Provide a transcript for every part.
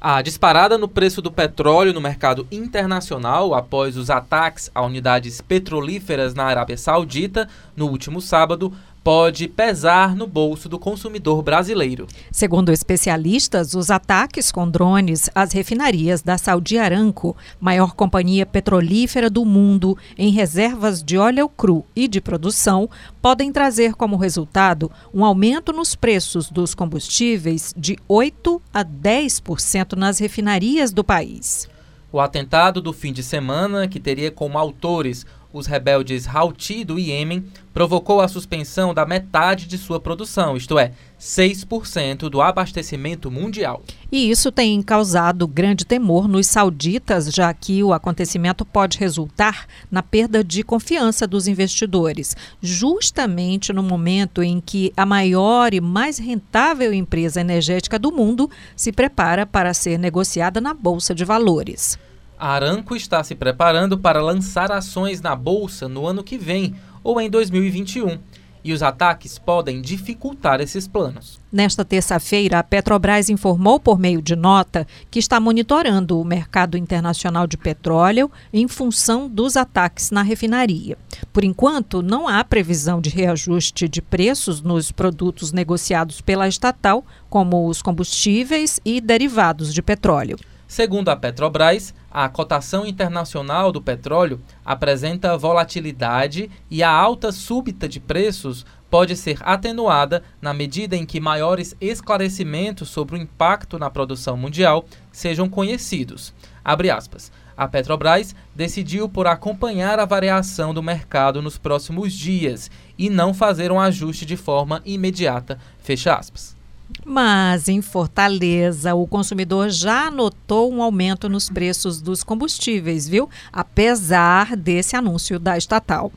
A disparada no preço do petróleo no mercado internacional após os ataques a unidades petrolíferas na Arábia Saudita no último sábado pode pesar no bolso do consumidor brasileiro. Segundo especialistas, os ataques com drones às refinarias da Saudi Aramco, maior companhia petrolífera do mundo em reservas de óleo cru e de produção, podem trazer como resultado um aumento nos preços dos combustíveis de 8 a 10% nas refinarias do país. O atentado do fim de semana, que teria como autores os rebeldes Houthi do Iêmen, provocou a suspensão da metade de sua produção, isto é, 6% do abastecimento mundial. E isso tem causado grande temor nos sauditas, já que o acontecimento pode resultar na perda de confiança dos investidores, justamente no momento em que a maior e mais rentável empresa energética do mundo se prepara para ser negociada na Bolsa de Valores. A Aranco está se preparando para lançar ações na bolsa no ano que vem ou em 2021. E os ataques podem dificultar esses planos. Nesta terça-feira, a Petrobras informou por meio de nota que está monitorando o mercado internacional de petróleo em função dos ataques na refinaria. Por enquanto, não há previsão de reajuste de preços nos produtos negociados pela estatal, como os combustíveis e derivados de petróleo. Segundo a Petrobras, a cotação internacional do petróleo apresenta volatilidade e a alta súbita de preços pode ser atenuada na medida em que maiores esclarecimentos sobre o impacto na produção mundial sejam conhecidos. A Petrobras decidiu por acompanhar a variação do mercado nos próximos dias e não fazer um ajuste de forma imediata. Fecha aspas. Mas em Fortaleza, o consumidor já notou um aumento nos preços dos combustíveis, viu? Apesar desse anúncio da estatal.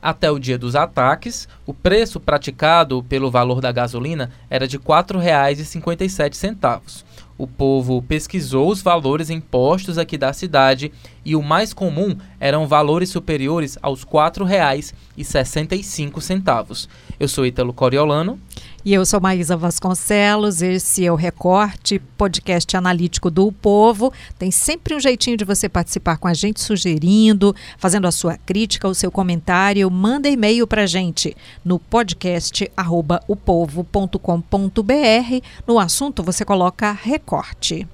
Até o dia dos ataques, o preço praticado pelo valor da gasolina era de R$ 4,57. O povo pesquisou os valores impostos aqui da cidade e o mais comum eram valores superiores aos R$ 4,65. Eu sou Ítalo Coriolano. E eu sou Maísa Vasconcelos, esse é o Recorte, podcast analítico do Povo. Tem sempre um jeitinho de você participar com a gente, sugerindo, fazendo a sua crítica, o seu comentário. Manda e-mail para gente no podcast arroba upovo.com.br. No assunto você coloca Recorte.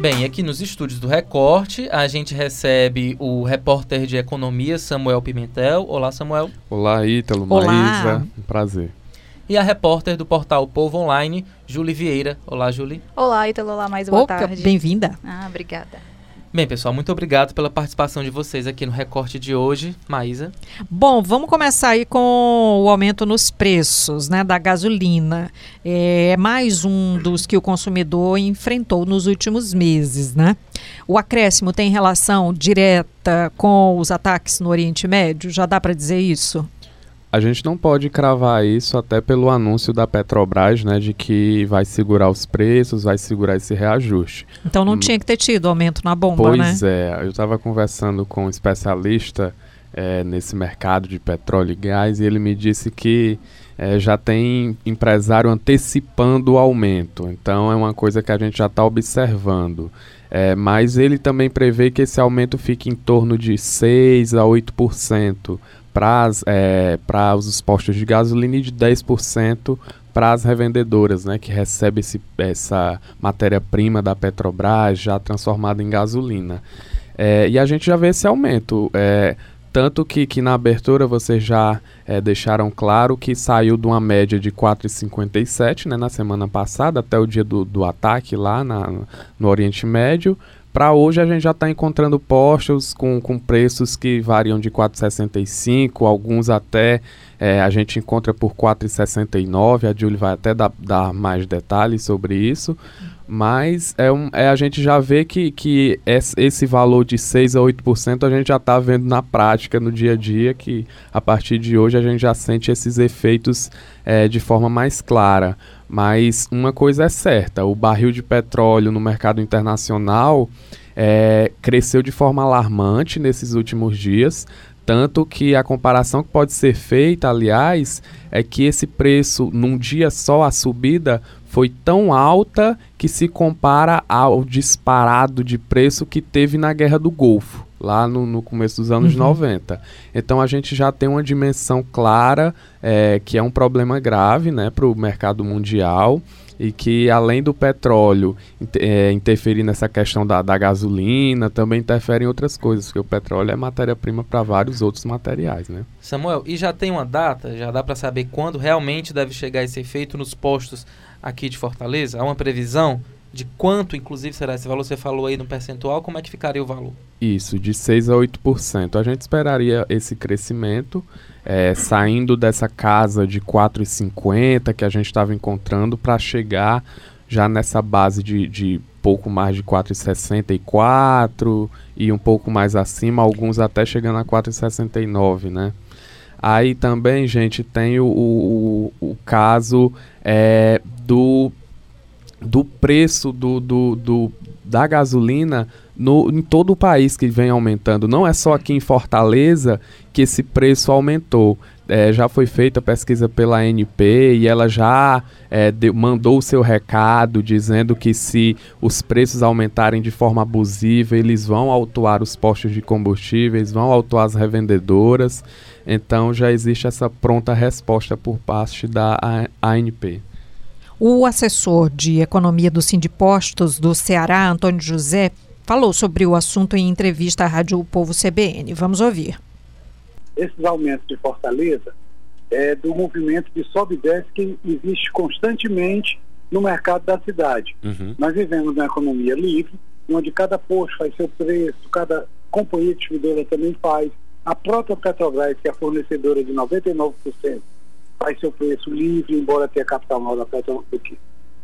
Bem, aqui nos estúdios do Recorte, a gente recebe o repórter de economia Samuel Pimentel. Olá, Samuel. Olá, Ítalo, Olá. Maísa. Um prazer. E a repórter do portal Povo Online, Julie Vieira. Olá, Julie. Olá, Ítalo. Olá, mais boa Opa, tarde. Bem-vinda. Ah, obrigada. Bem, pessoal, muito obrigado pela participação de vocês aqui no recorte de hoje. Maísa. Bom, vamos começar aí com o aumento nos preços né, da gasolina. É mais um dos que o consumidor enfrentou nos últimos meses. Né? O acréscimo tem relação direta com os ataques no Oriente Médio? Já dá para dizer isso? A gente não pode cravar isso até pelo anúncio da Petrobras, né, de que vai segurar os preços, vai segurar esse reajuste. Então não hum, tinha que ter tido aumento na bomba, pois né? Pois é, eu estava conversando com um especialista é, nesse mercado de petróleo e gás e ele me disse que é, já tem empresário antecipando o aumento. Então é uma coisa que a gente já está observando. É, mas ele também prevê que esse aumento fique em torno de 6 a 8% para é, os postos de gasolina e de 10% para as revendedoras, né, que recebem esse, essa matéria-prima da Petrobras já transformada em gasolina. É, e a gente já vê esse aumento. É, tanto que, que na abertura vocês já é, deixaram claro que saiu de uma média de 4,57 né, na semana passada, até o dia do, do ataque lá na, no Oriente Médio, para hoje a gente já está encontrando postos com, com preços que variam de 4,65, alguns até é, a gente encontra por 4,69. A Julie vai até dar, dar, mais detalhes sobre isso. Mas é, um, é a gente já vê que, que esse valor de 6 a 8% a gente já está vendo na prática, no dia a dia, que a partir de hoje a gente já sente esses efeitos é, de forma mais clara. Mas uma coisa é certa: o barril de petróleo no mercado internacional é, cresceu de forma alarmante nesses últimos dias. Tanto que a comparação que pode ser feita, aliás, é que esse preço, num dia só, a subida foi tão alta que se compara ao disparado de preço que teve na Guerra do Golfo, lá no, no começo dos anos uhum. 90. Então a gente já tem uma dimensão clara é, que é um problema grave né, para o mercado mundial e que além do petróleo é, interferir nessa questão da, da, gasolina, também interfere em outras coisas, porque o petróleo é matéria-prima para vários outros materiais, né? Samuel, e já tem uma data? Já dá para saber quando realmente deve chegar esse efeito nos postos aqui de Fortaleza? Há uma previsão de quanto, inclusive, será esse valor? Você falou aí no percentual, como é que ficaria o valor? Isso, de 6 a 8%. A gente esperaria esse crescimento é, saindo dessa casa de 4,50 que a gente estava encontrando para chegar já nessa base de, de pouco mais de 4,64 e um pouco mais acima, alguns até chegando a 4,69, né? Aí também, gente, tem o, o, o caso é, do, do preço do, do, do, da gasolina no, em todo o país que vem aumentando. Não é só aqui em Fortaleza que esse preço aumentou. É, já foi feita pesquisa pela ANP e ela já é, mandou o seu recado dizendo que se os preços aumentarem de forma abusiva, eles vão autuar os postos de combustíveis, vão autuar as revendedoras. Então já existe essa pronta resposta por parte da ANP. O assessor de economia do Sindipostos do Ceará, Antônio José, falou sobre o assunto em entrevista à Rádio Povo CBN. Vamos ouvir. Esses aumentos de Fortaleza é do movimento de sobe e desce que existe constantemente no mercado da cidade. Uhum. Nós vivemos numa economia livre, onde cada posto faz seu preço, cada companhia distribuidora também faz. A própria Petrobras, que é fornecedora de 99%, faz seu preço livre, embora tenha capital maior da Petrobras, que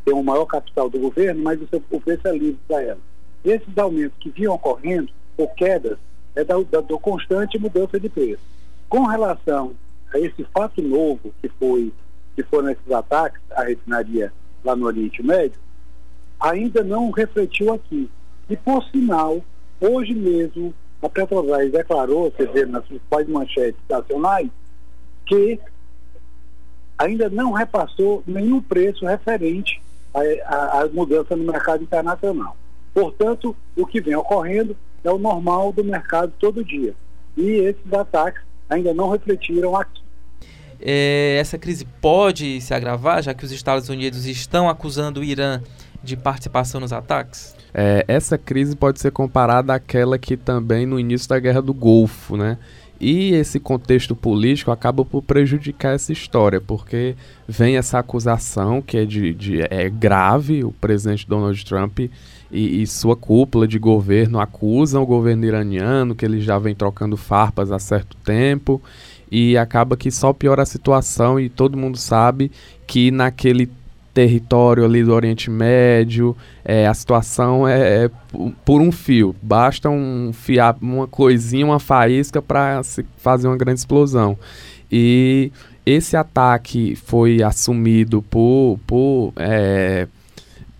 tem o maior capital do governo, mas o, seu, o preço é livre para ela. Esses aumentos que vinham ocorrendo, ou quedas, é da, da, do constante mudança de preço. Com relação a esse fato novo que foi que foram esses ataques à refinaria lá no Oriente Médio, ainda não refletiu aqui. E por sinal, hoje mesmo a Petrobras declarou, você vê nas principais manchetes nacionais, que ainda não repassou nenhum preço referente à mudança no mercado internacional. Portanto, o que vem ocorrendo é o normal do mercado todo dia. E esses ataques ainda não refletiram aqui. É, essa crise pode se agravar, já que os Estados Unidos estão acusando o Irã de participação nos ataques? É, essa crise pode ser comparada àquela que também no início da Guerra do Golfo, né? E esse contexto político acaba por prejudicar essa história, porque vem essa acusação que é, de, de é grave, o presidente Donald Trump e, e, sua cúpula de governo acusam o governo iraniano, que ele já vem trocando farpas há certo tempo, e acaba que só piora a situação e todo mundo sabe que naquele território ali do Oriente Médio, é, a situação é, é, por um fio. Basta um fiar, uma coisinha, uma faísca para fazer uma grande explosão. E esse ataque foi assumido por, por é,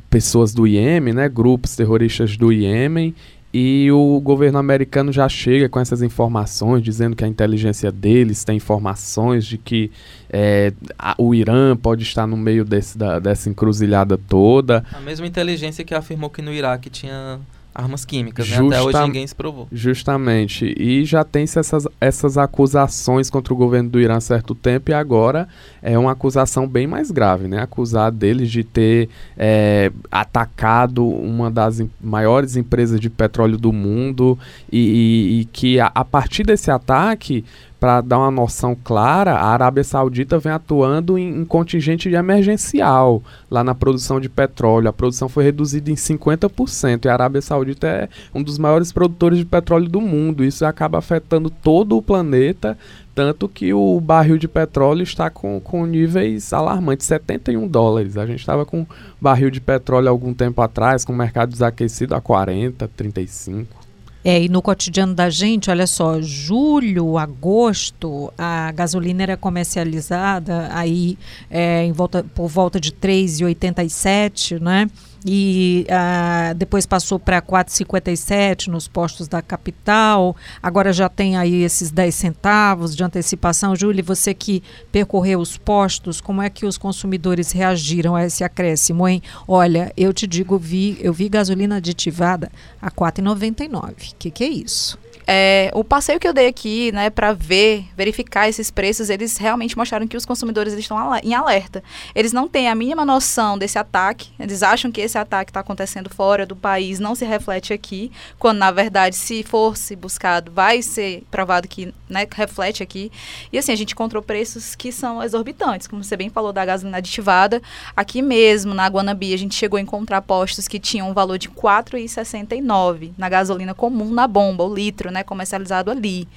pessoas do Iêmen, né, grupos terroristas do Iêmen, e o governo americano já chega com essas informações, dizendo que a inteligência deles tem informações de que é, a, o Irã pode estar no meio desse, da, dessa encruzilhada toda. A mesma inteligência que afirmou que no Iraque tinha armas químicas, né? Até hoje ninguém se provou. Justamente. E já tem essas, essas acusações contra o governo do Irã há certo tempo e agora é uma acusação bem mais grave, né? Acusar deles de ter é, atacado uma das maiores empresas de petróleo do mundo e, e, e que a, a partir desse ataque para dar uma noção clara, a Arábia Saudita vem atuando em, em, contingente emergencial lá na produção de petróleo. A produção foi reduzida em 50% e a Arábia Saudita é um dos maiores produtores de petróleo do mundo. Isso acaba afetando todo o planeta, tanto que o barril de petróleo está com, com níveis alarmantes, 71 dólares. A gente estava com barril de petróleo algum tempo atrás, com o mercado desaquecido a 40, 35. É, e no cotidiano da gente, olha só, julho, agosto, a gasolina era comercializada aí é, em volta, por volta de 3,87, né? E uh, depois passou para 4,57 nos postos da capital. Agora já tem aí esses 10 centavos de antecipação. Júlia, você que percorreu os postos, como é que os consumidores reagiram a esse acréscimo, hein? Olha, eu te digo, vi, eu vi gasolina aditivada a 4,99. O que, que é isso? É, o passeio que eu dei aqui, né, para ver, verificar esses preços, eles realmente mostraram que os consumidores eles estão em alerta. Eles não têm a mínima noção desse ataque. Eles acham que esse ataque está acontecendo fora do país, não se reflete aqui, quando na verdade, se fosse buscado, vai ser provado que né, reflete aqui. E assim, a gente encontrou preços que são exorbitantes, como você bem falou da gasolina aditivada. Aqui mesmo, na Guanabi, a gente chegou a encontrar postos que tinham um valor de R$ 4,69 na gasolina comum, na bomba, o litro, né, comercializado ali.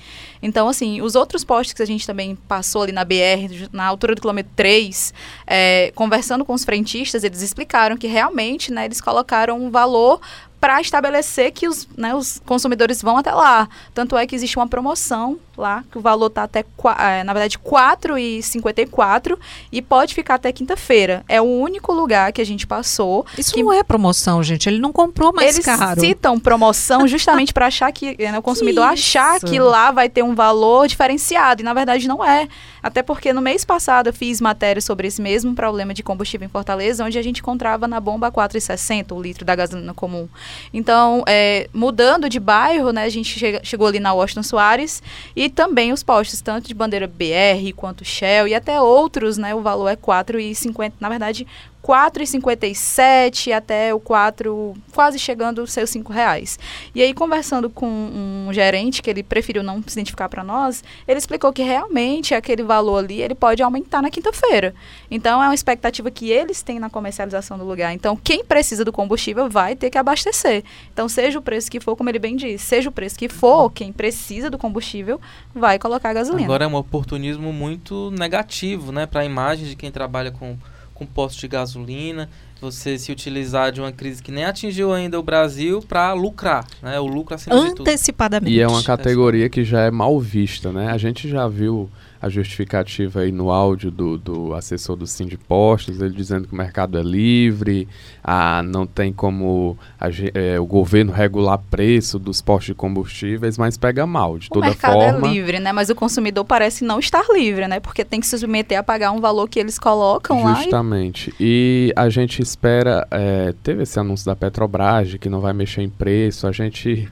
Então, assim, os outros postos que a gente também passou ali na BR, na altura do quilômetro 3, é, conversando com os frentistas, eles explicaram que realmente, né, eles colocaram um valor para estabelecer que os, né, os consumidores vão até lá. Tanto é que existe uma promoção lá, que o valor está até, é, na verdade, R$ 4,54 e pode ficar até quinta-feira. É o único lugar que a gente passou. Isso que... não é promoção, gente. Ele não comprou mais Eles caro. Eles citam promoção justamente para achar que, né, o consumidor que achar que lá vai ter um valor diferenciado. E na verdade não é. Até porque no mês passado eu fiz matéria sobre esse mesmo problema de combustível em Fortaleza, onde a gente encontrava na bomba 4,60 o litro da gasolina comum. Então, é, mudando de bairro, né, a gente chega, chegou ali na Washington Soares e também os postos, tanto de bandeira BR quanto Shell e até outros, né, o valor é 4,50, na verdade, 4,57 até o 4, quase chegando aos seus 5 reais. E aí, conversando com um gerente, que ele preferiu não se identificar para nós, ele explicou que realmente aquele valor ali, ele pode aumentar na quinta-feira. Então, é uma expectativa que eles têm na comercialização do lugar. Então, quem precisa do combustível vai ter que abastecer. Então, seja o preço que for, como ele bem disse, seja o preço que for, quem precisa do combustível vai colocar gasolina. Agora é um oportunismo muito negativo, né, para a imagem de quem trabalha com com postos de gasolina, você se utilizar de uma crise que nem atingiu ainda o Brasil para lucrar, né? O lucro acima Antecipadamente. E é uma categoria que já é mal vista, né? A gente já viu a justificativa aí no áudio do, do assessor do Postos, ele dizendo que o mercado é livre, ah, não tem como a, é, o governo regular preço dos postos de combustíveis, mas pega mal, de o toda forma. O mercado é livre, né? Mas o consumidor parece não estar livre, né? Porque tem que se submeter a pagar um valor que eles colocam Justamente. lá. Justamente. E... e... a gente espera, é, teve esse anúncio da Petrobras de que não vai mexer em preço, a gente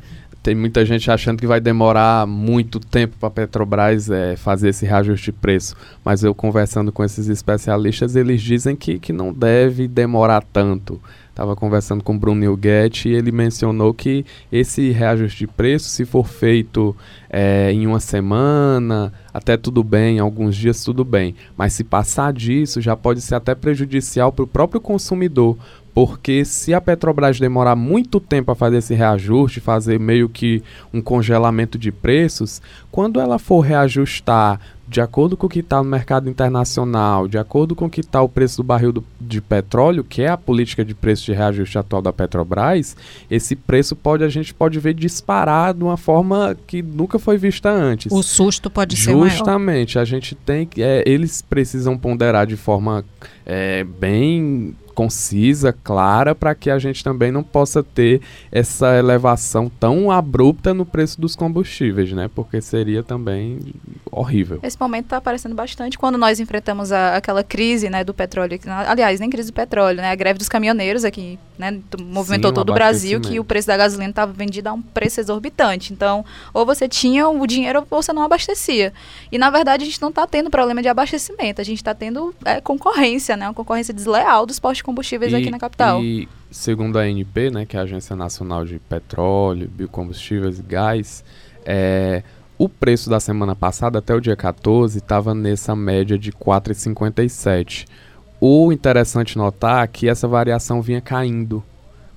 tem muita gente achando que vai demorar muito tempo para a Petrobras é, fazer esse reajuste de preço, mas eu conversando com esses especialistas, eles dizem que, que não deve demorar tanto. Estava conversando com o Bruno Nilguete e ele mencionou que esse reajuste de preço, se for feito é, em uma semana, até tudo bem, alguns dias tudo bem, mas se passar disso já pode ser até prejudicial para o próprio consumidor, porque se a Petrobras demorar muito tempo a fazer esse reajuste, fazer meio que um congelamento de preços, quando ela for reajustar de acordo com o que está no mercado internacional, de acordo com o que está o preço do barril do, de petróleo, que é a política de preço de reajuste atual da Petrobras, esse preço pode a gente pode ver disparar de uma forma que nunca foi vista antes. O susto pode Justamente, ser. Justamente, a gente tem é, eles precisam ponderar de forma é, bem concisa, clara, para que a gente também não possa ter essa elevação tão abrupta no preço dos combustíveis, né? Porque seria também horrível. Esse momento está aparecendo bastante quando nós enfrentamos a, aquela crise, né, do petróleo. Aliás, nem crise do petróleo, né? A greve dos caminhoneiros aqui, né, movimentou Sim, todo o Brasil que o preço da gasolina estava vendido a um preço exorbitante. Então, ou você tinha o dinheiro ou você não abastecia. E na verdade a gente não está tendo problema de abastecimento, a gente está tendo é, concorrência, né? Uma concorrência desleal dos postos combustíveis e, aqui na capital. E segundo a ANP, né, que é a Agência Nacional de Petróleo, Biocombustíveis e Gás, é, o preço da semana passada, até o dia 14, estava nessa média de 4,57. O interessante notar é que essa variação vinha caindo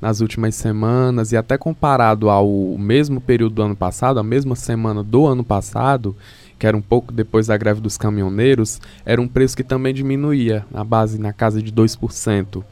nas últimas semanas e até comparado ao mesmo período do ano passado, a mesma semana do ano passado, que era um pouco depois da greve dos caminhoneiros, era um preço que também diminuía, na base na casa de 2%.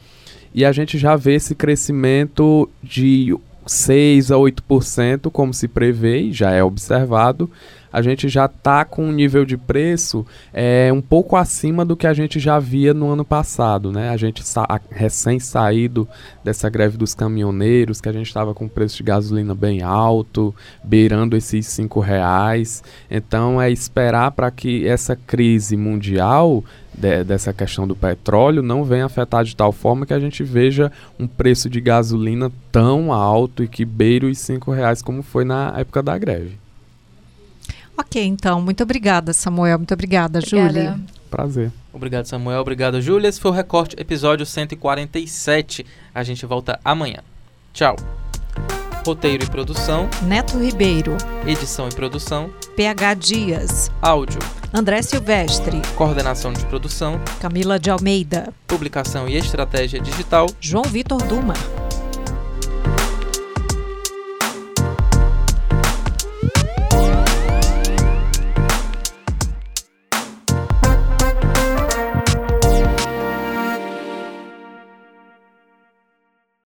E a gente já vê esse crescimento de 6 a 8%, como se prevê, já é observado, a gente já está com um nível de preço é, um pouco acima do que a gente já via no ano passado. Né? A gente sa recém saído dessa greve dos caminhoneiros, que a gente estava com o preço de gasolina bem alto, beirando esses cinco reais. Então é esperar para que essa crise mundial de, dessa questão do petróleo não venha afetar de tal forma que a gente veja um preço de gasolina tão alto e que beira os cinco reais como foi na época da greve. Ok, então, muito obrigada, Samuel. Muito obrigada, obrigada. Júlia. Prazer. Obrigado, Samuel. Obrigado, Júlia. Esse foi o Recorte, episódio 147. A gente volta amanhã. Tchau. Roteiro e produção: Neto Ribeiro. Edição e produção: PH Dias. Áudio: André Silvestre. Coordenação de produção: Camila de Almeida. Publicação e estratégia digital: João Vitor Duma.